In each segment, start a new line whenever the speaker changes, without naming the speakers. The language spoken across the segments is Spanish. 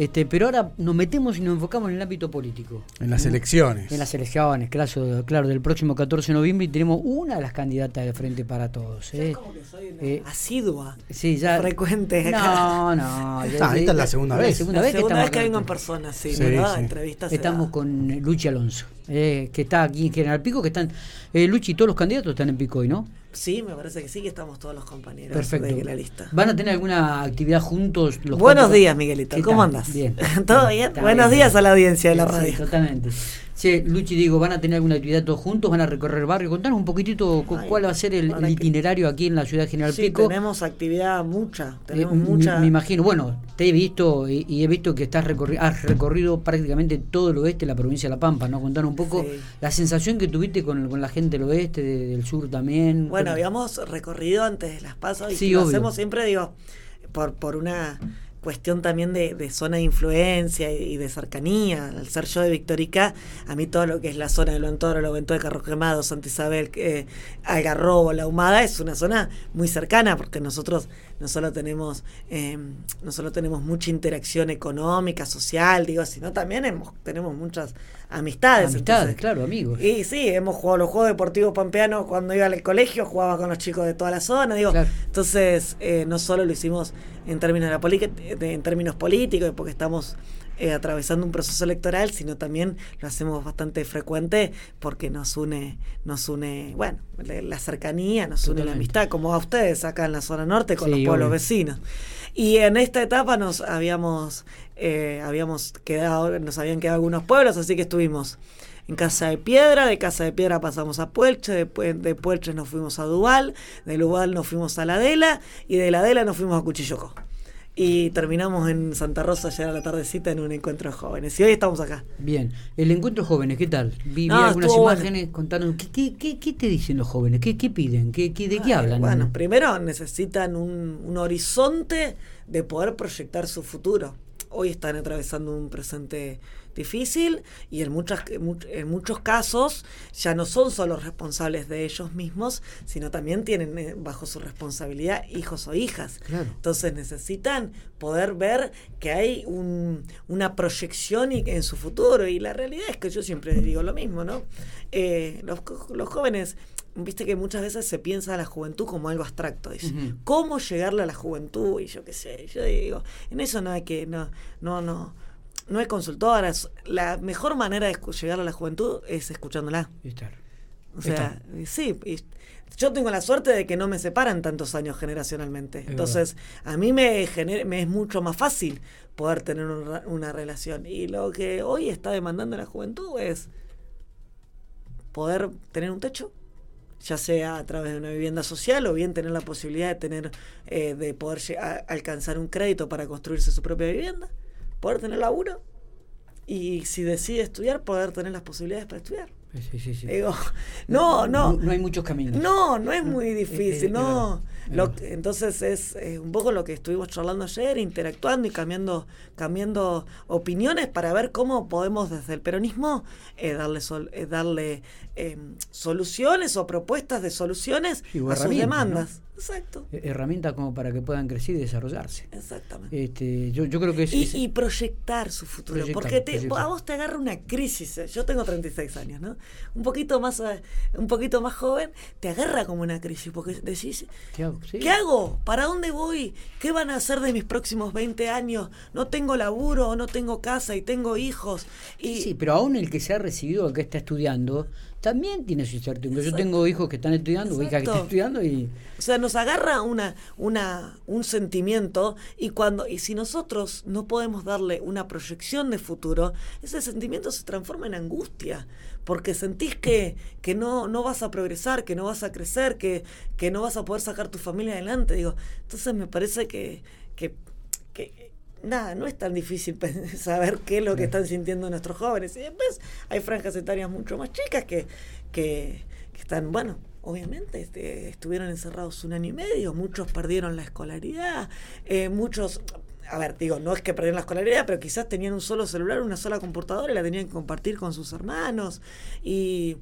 Este, pero ahora nos metemos y nos enfocamos en el ámbito político.
En las elecciones.
En las elecciones, claro, claro, del próximo 14 de noviembre y tenemos una de las candidatas de Frente para Todos. ¿eh?
como que soy una eh, asidua.
Sí, ya.
Frecuente.
No, no.
esta es la segunda vez.
La segunda, vez, que, vengo en persona, sí, sí, Entrevistas.
Estamos con Luchi Alonso, eh, que está aquí en General Pico, que están. Eh, Luchi, todos los candidatos están en Pico hoy, ¿no?
Sí, me parece que sí, que estamos todos los compañeros Perfecto. de la lista.
¿Van a tener alguna actividad juntos?
Los Buenos días, Miguelito. ¿Cómo andas?
Bien.
¿Todo bien? Buenos días a la audiencia de la radio.
totalmente. Sí, Luchi, digo, ¿van a tener alguna actividad todos juntos? ¿Van a recorrer el barrio? Contanos un poquitito cuál va a ser el, itinerario aquí en la ciudad General
sí,
Pico.
tenemos actividad mucha, eh, tenemos mucha...
Me, imagino, bueno, te he visto y, he visto que estás recorri has recorrido prácticamente todo el oeste de la provincia de La Pampa, ¿no? Contanos un poco la sensación que tuviste con, la gente del oeste, del sur también.
Bueno, habíamos recorrido antes de las pasas y lo hacemos siempre, digo, por, por una cuestión también de, zona de influencia y, de cercanía. Al ser yo de Victorica, a mí todo lo que es la zona de Loantoro, Loventó de Carro Quemado, Santa Isabel, eh, Algarrobo, La Humada, es una zona muy cercana porque nosotros no solo tenemos, eh, no solo tenemos mucha interacción económica, social, digo, sino también hemos, tenemos muchas amistades.
Amistades, claro, amigos.
Y sí, hemos jugado los Juegos Deportivos Pampeanos cuando iba al colegio, jugaba con los chicos de toda la zona, digo. Entonces, eh, no solo lo hicimos en términos, de la en términos políticos, porque estamos eh, atravesando un proceso electoral, sino también lo hacemos bastante frecuente porque nos une, nos une, bueno, la cercanía, nos une la amistad, como a ustedes acá en la zona norte con los pueblos vecinos. Y en esta etapa nos habíamos, eh, habíamos quedado, nos habían quedado algunos pueblos, así que estuvimos en Casa de Piedra, de Casa de Piedra pasamos a Puelche, después de Puelche nos fuimos a Duval, de Duval nos fuimos a La Adela y de La Adela nos fuimos a Cuchillocó y terminamos en Santa Rosa ya a la tardecita en un encuentro de jóvenes. Y hoy estamos acá.
Bien, el encuentro de jóvenes, ¿qué tal? Vi, algunas imágenes contando, ¿qué, qué, te dicen los jóvenes? ¿Qué, piden? ¿Qué, ¿De qué hablan?
Bueno, primero necesitan un, un horizonte de poder proyectar su futuro. Hoy están atravesando un presente difícil y en, muchas, en muchos casos ya no son solo responsables de ellos mismos, sino también tienen eh, bajo su responsabilidad hijos o hijas. Entonces necesitan poder ver que hay una proyección en su futuro y la realidad es que yo siempre digo lo mismo, ¿no? Eh, los, los jóvenes viste que muchas veces se piensa a la juventud como algo abstracto. Dice, ¿cómo llegarle a la juventud? Y yo qué sé, yo digo, en eso no hay que, no, no, no, no es consultora, la mejor manera de llegar a la juventud es escuchándola. O sea, sí, yo tengo la suerte de que no me separan tantos años generacionalmente. Entonces, a mí me, me es mucho más fácil poder tener una, relación. Y lo que hoy está demandando la juventud es poder tener un techo, ya sea a través de una vivienda social o bien tener la posibilidad de tener eh, de poder alcanzar un crédito para construirse su propia vivienda poder tener laburo y si decide estudiar, poder tener las posibilidades para estudiar.
Sí, sí, sí.
no, no,
no, hay muchos caminos.
No, no es muy difícil, no. entonces es un poco lo que estuvimos charlando ayer, interactuando y cambiando, cambiando opiniones para ver cómo podemos desde el peronismo eh, darle, eh, darle em, soluciones o propuestas de soluciones a sus demandas. Exacto.
Herramientas como para que puedan crecer y desarrollarse.
Exactamente.
Este, yo, yo creo que es,
y, proyectar su futuro. porque te, a vos te agarra una crisis. Eh, yo tengo 36 años, ¿no? Un poquito más eh, un poquito más joven, te agarra como una crisis. Porque decís, ¿qué hago? ¿Qué hago? ¿Para dónde voy? ¿Qué van a hacer de mis próximos 20 años? No tengo laburo, no tengo casa y tengo hijos. Y...
Sí, pero aún el que se ha recibido, el que está estudiando, también tiene su incertidumbre. Yo tengo hijos que están estudiando, hijas que están estudiando y...
O sea, nos agarra una, una, un sentimiento y cuando y si nosotros no podemos darle una proyección de futuro, ese sentimiento se transforma en angustia, porque sentís que, que no, no vas a progresar, que no vas a crecer, que, que no vas a poder sacar tu familia adelante. Digo, entonces me parece que, que, que nada, no es tan difícil saber qué es lo que están sintiendo nuestros jóvenes. Y después hay franjas etarias mucho más chicas que, que, están, bueno, obviamente este, estuvieron encerrados un año y medio, muchos perdieron la escolaridad, eh, muchos... A ver, digo, no es que perdieron la escolaridad, pero quizás tenían un solo celular, una sola computadora y la tenían que compartir con sus hermanos. Y,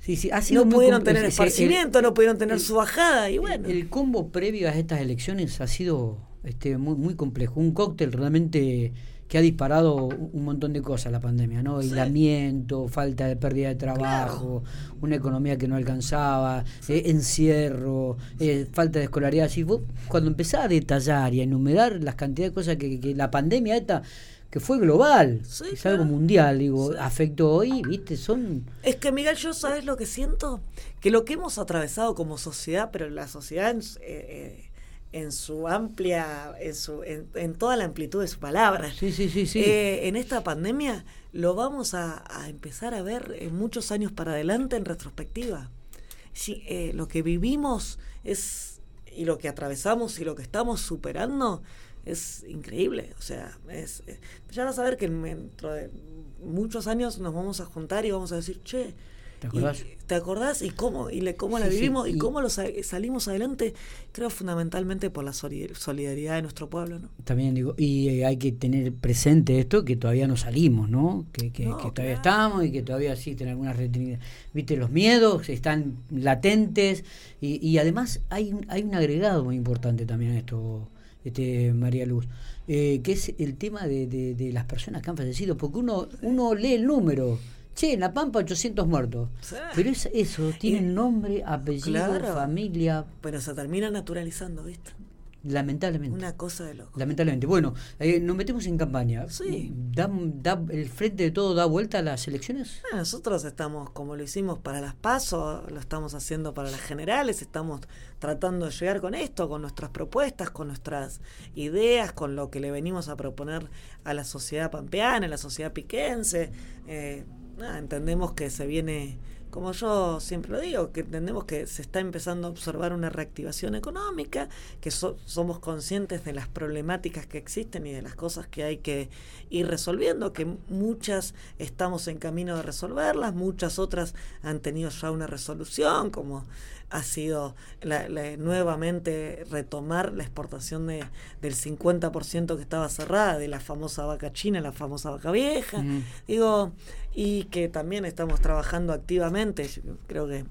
Sí, sí, ha
sido no pudieron tener esparcimiento, no pudieron tener su bajada y bueno.
El combo previo a estas elecciones ha sido este, muy, muy complejo, un cóctel realmente que ha disparado un montón de cosas la pandemia, ¿no? Aislamiento, falta de pérdida de trabajo, una economía que no alcanzaba, eh, encierro, eh, falta de escolaridad. Si vos, cuando empezás a detallar y a enumerar las cantidades de cosas que, que la pandemia esta que fue global, es algo mundial, digo, afectó hoy, ¿viste? Son...
Es que, Miguel, yo sabes lo que siento, que lo que hemos atravesado como sociedad, pero la sociedad en, eh, en su amplia, en, su, en, toda la amplitud de su palabra,
sí, sí, sí, sí.
Eh, en esta pandemia lo vamos a, empezar a ver en muchos años para adelante en retrospectiva. Sí, eh, lo que vivimos es, y lo que atravesamos y lo que estamos superando, es increíble. O sea, es, eh, ya vas a ver que dentro de muchos años nos vamos a juntar y vamos a decir, che, ¿te acordás? Y, ¿te acordás? ¿Y cómo, y le, cómo la vivimos? ¿Y, cómo lo salimos adelante? Creo fundamentalmente por la solidaridad de nuestro pueblo. ¿no?
También digo, y eh, hay que tener presente esto, que todavía no salimos, ¿no? Que, que, todavía estamos y que todavía existen algunas Viste, los miedos están latentes y, y además hay, hay un agregado muy importante también a esto este, María Luz, eh, que es el tema de, de, las personas que han fallecido, porque uno, uno lee el número. Che, en La Pampa 800 muertos. Pero es eso, tiene nombre, apellido, familia.
Pero se termina naturalizando, ¿viste?
Lamentablemente.
Una cosa de loco.
Lamentablemente. Bueno, eh, nos metemos en campaña.
Sí.
¿Da, ¿El frente de todo da vuelta a las elecciones?
Ah, nosotros estamos, como lo hicimos para las PASO, lo estamos haciendo para las generales, estamos tratando de llegar con esto, con nuestras propuestas, con nuestras ideas, con lo que le venimos a proponer a la sociedad pampeana, a la sociedad piquense. Eh, entendemos que se viene como yo siempre lo digo, que entendemos que se está empezando a observar una reactivación económica, que somos conscientes de las problemáticas que existen y de las cosas que hay que ir resolviendo, que muchas estamos en camino de resolverlas, muchas otras han tenido ya una resolución, como ha sido nuevamente retomar la exportación de, del 50% que estaba cerrada, de la famosa vaca china, la famosa vaca vieja. Digo, y que también estamos trabajando activamente, creo que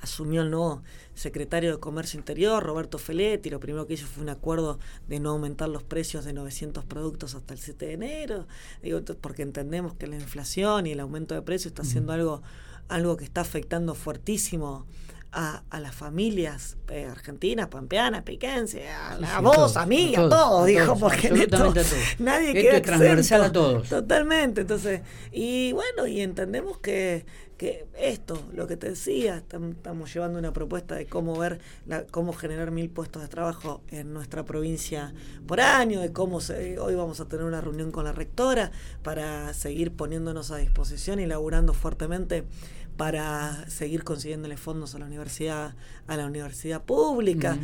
asumió el nuevo secretario de Comercio Interior, Roberto Feletti, lo primero que hizo fue un acuerdo de no aumentar los precios de 900 productos hasta el 7 de enero, digo, porque entendemos que la inflación y el aumento de precios está haciendo algo, algo que está afectando fuertísimo a, a las familias eh, argentinas, pampeanas, piquenses, a, vos, a mí, a todos, dijo, porque nadie quiere
transversal a todos.
Totalmente, entonces, y bueno, y entendemos que, que esto, lo que te decía, estamos llevando una propuesta de cómo ver, la, cómo generar mil puestos de trabajo en nuestra provincia por año, de cómo se, hoy vamos a tener una reunión con la rectora para seguir poniéndonos a disposición y laburando fuertemente para seguir consiguiéndole fondos a la universidad, a la universidad pública.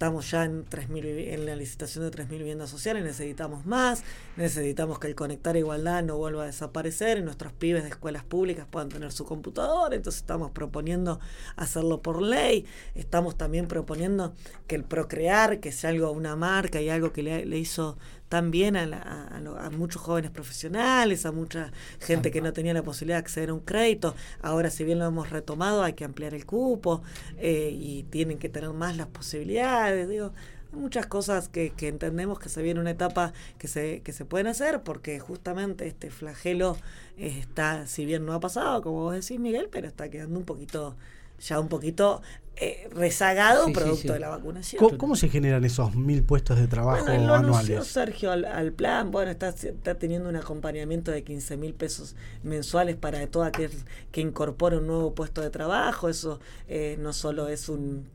Estamos ya en, 3, en la licitación de 3.000 viviendas sociales, necesitamos más, necesitamos que el Conectar Igualdad no vuelva a desaparecer y nuestros pibes de escuelas públicas puedan tener su computador, entonces estamos proponiendo hacerlo por ley, estamos también proponiendo que el Procrear, que sea algo, una marca y algo que le, le hizo también a, a, muchos jóvenes profesionales, a mucha gente que no tenía la posibilidad de acceder a un crédito. Ahora, si bien lo hemos retomado, hay que ampliar el cupo eh, y tienen que tener más las posibilidades. Digo, muchas cosas que, que, entendemos que se viene una etapa que se, que se pueden hacer porque justamente este flagelo está, si bien no ha pasado, como vos decís, Miguel, pero está quedando un poquito ya un poquito eh, rezagado producto de la vacunación.
¿Cómo, se generan esos mil puestos de trabajo bueno, lo anuales?
Sergio al, plan, bueno, está, está teniendo un acompañamiento de 15 mil pesos mensuales para todo aquel que incorpore un nuevo puesto de trabajo. Eso eh, no solo es un,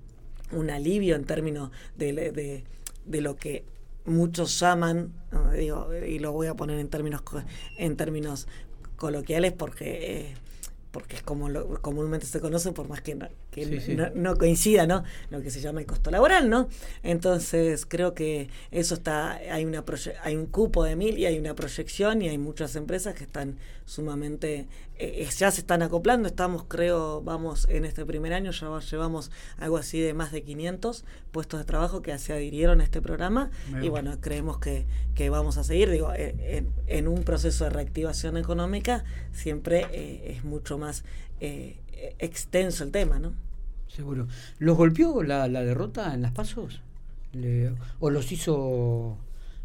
un alivio en términos de, de, de lo que muchos llaman, digo, y lo voy a poner en términos en términos coloquiales porque eh, porque es como lo, comúnmente se conoce, por más que, no, que no, coincida, ¿no? Lo que se llama el costo laboral, ¿no? Entonces, creo que eso está, hay una hay un cupo de mil y hay una proyección y hay muchas empresas que están sumamente, eh, ya se están acoplando, estamos, creo, vamos, en este primer año ya llevamos algo así de más de 500 puestos de trabajo que se adhirieron a este programa y bueno, creemos que, que vamos a seguir, digo, eh, en, un proceso de reactivación económica siempre eh, es mucho más más eh, extenso el tema, ¿no?
Seguro. ¿Los golpeó la, derrota en las pasos? o los hizo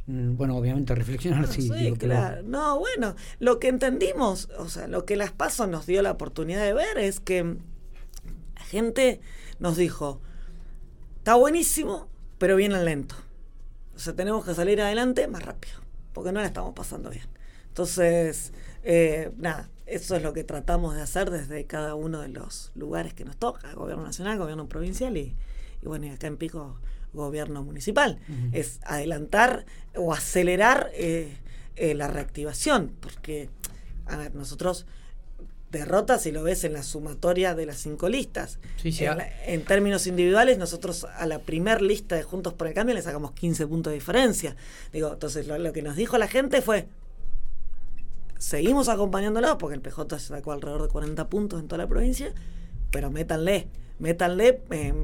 mm, bueno, obviamente reflexionar,
sí. claro. No, bueno, lo que entendimos, o sea, lo que las PASO nos dio la oportunidad de ver es que la gente nos dijo, está buenísimo, pero viene lento. O sea, tenemos que salir adelante más rápido, porque no la estamos pasando bien. Entonces, eh, nada, eso es lo que tratamos de hacer desde cada uno de los lugares que nos toca, gobierno nacional, gobierno provincial y, bueno, y acá en Pico, gobierno municipal. Es adelantar o acelerar eh, eh, la reactivación, porque, a ver, nosotros derrotas si lo ves en la sumatoria de las cinco listas. en, términos individuales, nosotros a la primer lista de Juntos por el Cambio le sacamos 15 puntos de diferencia. Digo, entonces lo que nos dijo la gente fue, seguimos acompañándolo porque el PJ sacó alrededor de 40 puntos en toda la provincia, pero métanle, métanle, eh,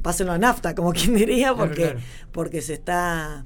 pásenlo a nafta, como quien diría, porque, porque se está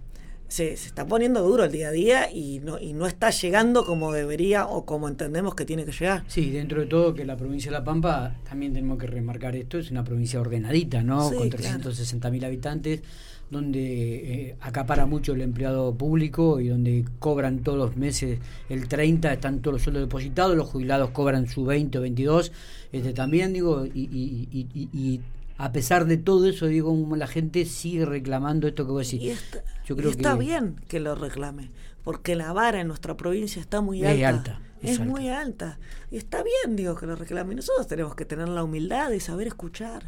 se, está poniendo duro el día a día y no, y no está llegando como debería o como entendemos que tiene que llegar.
Sí, dentro de todo que la provincia de La Pampa, también tenemos que remarcar esto, es una provincia ordenadita, ¿no? Con 360 mil habitantes donde eh, acapara mucho el empleado público y donde cobran todos los meses el 30, están todos los sueldos depositados, los jubilados cobran su 20 o 22, este, también digo, y, y, a pesar de todo eso, digo, la gente sigue reclamando esto que vos decís.
Y está, Yo creo está bien que lo reclame, porque la vara en nuestra provincia está muy alta. Es alta. Es, muy alta. Y está bien, digo, que lo reclame. Nosotros tenemos que tener la humildad de saber escuchar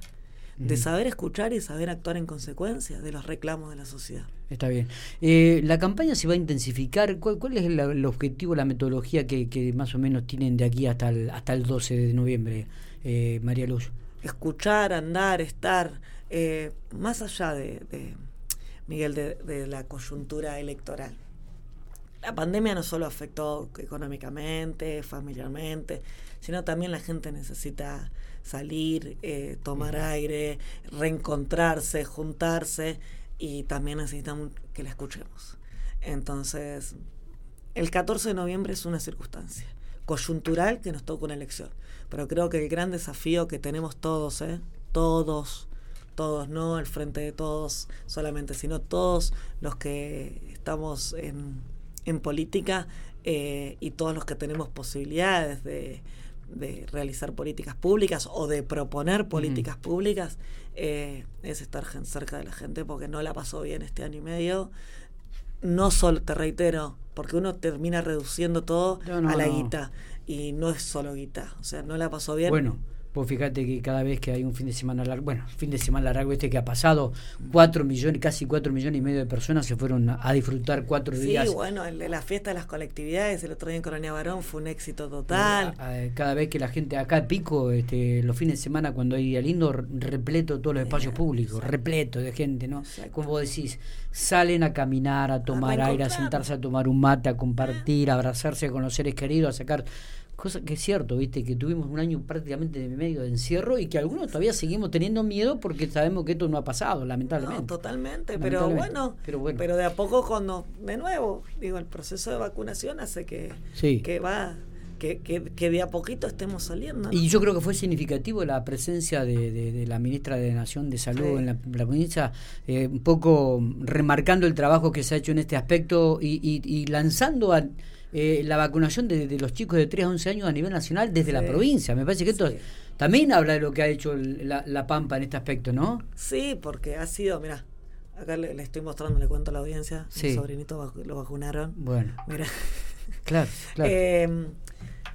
de saber escuchar y saber actuar en consecuencia de los reclamos de la sociedad.
Está bien. Eh, ¿La campaña se va a intensificar? ¿Cuál, es el, objetivo, la metodología que, más o menos tienen de aquí hasta el, hasta el 12 de noviembre, eh, María Luz?
Escuchar, andar, estar, eh, más allá de, Miguel, de la coyuntura electoral. La pandemia no solo afectó económicamente, familiarmente, sino también la gente necesita salir, eh, tomar aire, reencontrarse, juntarse y también necesitamos que la escuchemos. Entonces, el 14 de noviembre es una circunstancia coyuntural que nos toca una elección, pero creo que el gran desafío que tenemos todos, ¿eh? todos, todos, no el frente de todos solamente, sino todos los que estamos en, en política eh, y todos los que tenemos posibilidades de, de realizar políticas públicas o de proponer políticas públicas eh, es estar cerca de la gente porque no la pasó bien este año y medio. No solo, te reitero, porque uno termina reduciendo todo a la guita y no es solo guita, o sea, no la pasó bien.
Bueno, pues fíjate que cada vez que hay un fin de semana largo, bueno, fin de semana largo este que ha pasado, cuatro millones, casi cuatro millones y medio de personas se fueron a, disfrutar cuatro días.
Sí, bueno, el la fiesta de las colectividades el otro día en Colonia Barón fue un éxito total.
cada vez que la gente acá Pico, este, los fines de semana cuando hay día lindo, repleto todos los espacios públicos, repleto de gente, ¿no? Como vos decís, salen a caminar, a tomar aire, a sentarse a tomar un mate, a compartir, a abrazarse con los seres queridos, a sacar Cosa que es cierto, viste, que tuvimos un año prácticamente de medio de encierro y que algunos todavía seguimos teniendo miedo porque sabemos que esto no ha pasado, lamentablemente.
totalmente, Pero, bueno, pero de a poco cuando, de nuevo, digo, el proceso de vacunación hace que, que va que, que, de a poquito estemos saliendo.
Y yo creo que fue significativo la presencia de, la ministra de Nación de Salud en la, provincia, eh, un poco remarcando el trabajo que se ha hecho en este aspecto y, y lanzando a eh, la vacunación de, los chicos de 3 a 11 años a nivel nacional desde la provincia. Me parece que esto también habla de lo que ha hecho la, Pampa en este aspecto, ¿no?
Sí, porque ha sido, mira, acá le, estoy mostrando, le cuento a la audiencia, mi sobrinito lo vacunaron.
Bueno.
Mira.
Claro, claro.
Em,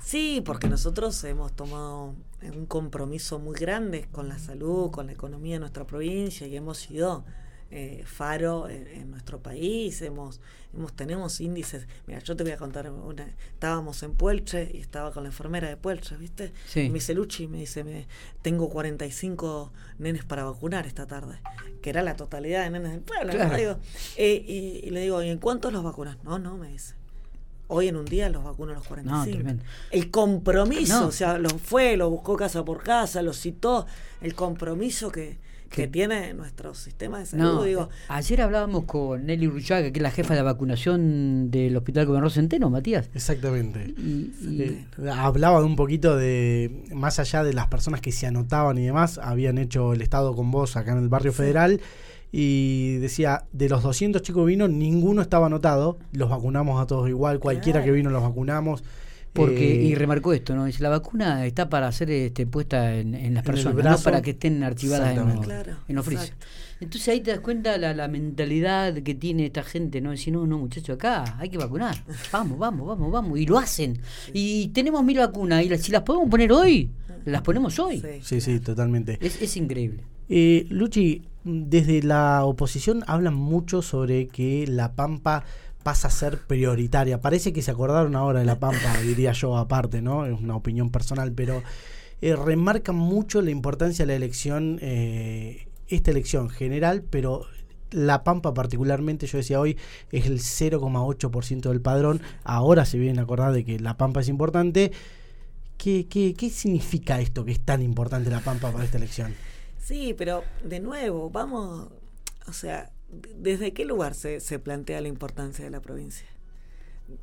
sí, porque nosotros hemos tomado un compromiso muy grande con la salud, con la economía de nuestra provincia y hemos sido eh, faro en, nuestro país, hemos, hemos, tenemos índices. Mira, yo te voy a contar una. Estábamos en Puelche y estaba con la enfermera de Puelche, ¿viste? Sí. Me dice Luchi, me dice, me, tengo 45 nenes para vacunar esta tarde, que era la totalidad de nenes del pueblo. Eh, y, le digo, ¿y en cuántos los vacunas? No, no, me dice. Hoy en un día los vacuno a los 45. el compromiso, o sea, lo fue, lo buscó casa por casa, lo citó, el compromiso que, que tiene nuestro sistema de salud. digo.
Ayer hablábamos con Nelly Ruchaga, que es la jefa de vacunación del Hospital Gobernador Centeno, Matías.
Exactamente. Eh, hablaba de un poquito de, más allá de las personas que se anotaban y demás, habían hecho el Estado con vos acá en el barrio federal y decía, de los 200 chicos que vino, ninguno estaba anotado, los vacunamos a todos igual, cualquiera que vino los vacunamos.
Porque, y eh, remarcó esto, ¿no? Dice, la vacuna está para ser este, puesta en, las personas, no para que estén archivadas en los, en Entonces ahí te das cuenta la, la mentalidad que tiene esta gente, ¿no? Decir, no, no, muchachos, acá hay que vacunar. Vamos, vamos, vamos, vamos. Y lo hacen. Y tenemos mil vacunas. Y si las podemos poner hoy, las ponemos hoy.
Sí, sí, totalmente.
Es, es increíble.
Eh, Luchi, desde la oposición hablan mucho sobre que la Pampa pasa a ser prioritaria. Parece que se acordaron ahora de la Pampa, diría yo aparte, ¿no? Es una opinión personal, pero eh, remarcan mucho la importancia de la elección, eh, esta elección general, pero la Pampa particularmente, yo decía hoy, es el 0,8% del padrón. Ahora se vienen a acordar de que la Pampa es importante. ¿Qué, qué, qué significa esto que es tan importante la Pampa para esta elección?
Sí, pero de nuevo, vamos, o sea, ¿desde qué lugar se, se plantea la importancia de la provincia?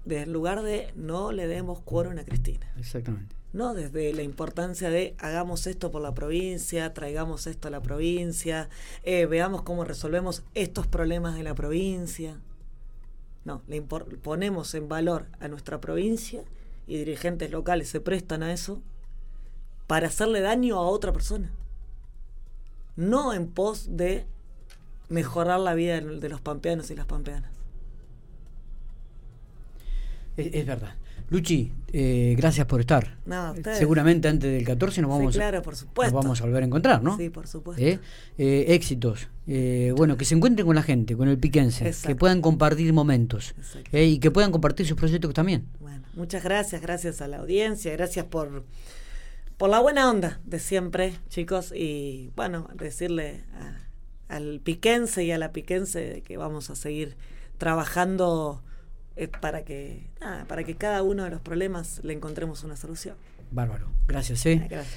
Desde el lugar de no le demos quórum a Cristina.
Exactamente.
No desde la importancia de hagamos esto por la provincia, traigamos esto a la provincia, eh, veamos cómo resolvemos estos problemas de la provincia. No, le ponemos en valor a nuestra provincia y dirigentes locales se prestan a eso para hacerle daño a otra persona. No en pos de mejorar la vida de los pampeanos y las pampeanas.
Es, verdad. Luchi, eh, gracias por estar. Seguramente antes del 14 nos vamos, nos vamos a volver a encontrar, ¿no?
Sí, por supuesto.
¿Eh? Eh, éxitos. bueno, que se encuentren con la gente, con el piquense, que puedan compartir momentos y que puedan compartir sus proyectos también.
Bueno, muchas gracias, gracias a la audiencia, gracias por, por la buena onda de siempre, chicos, y bueno, decirle a al piquense y a la piquense que vamos a seguir trabajando eh, para que para que cada uno de los problemas le encontremos una solución.
Bárbaro. Gracias, ¿eh? Gracias.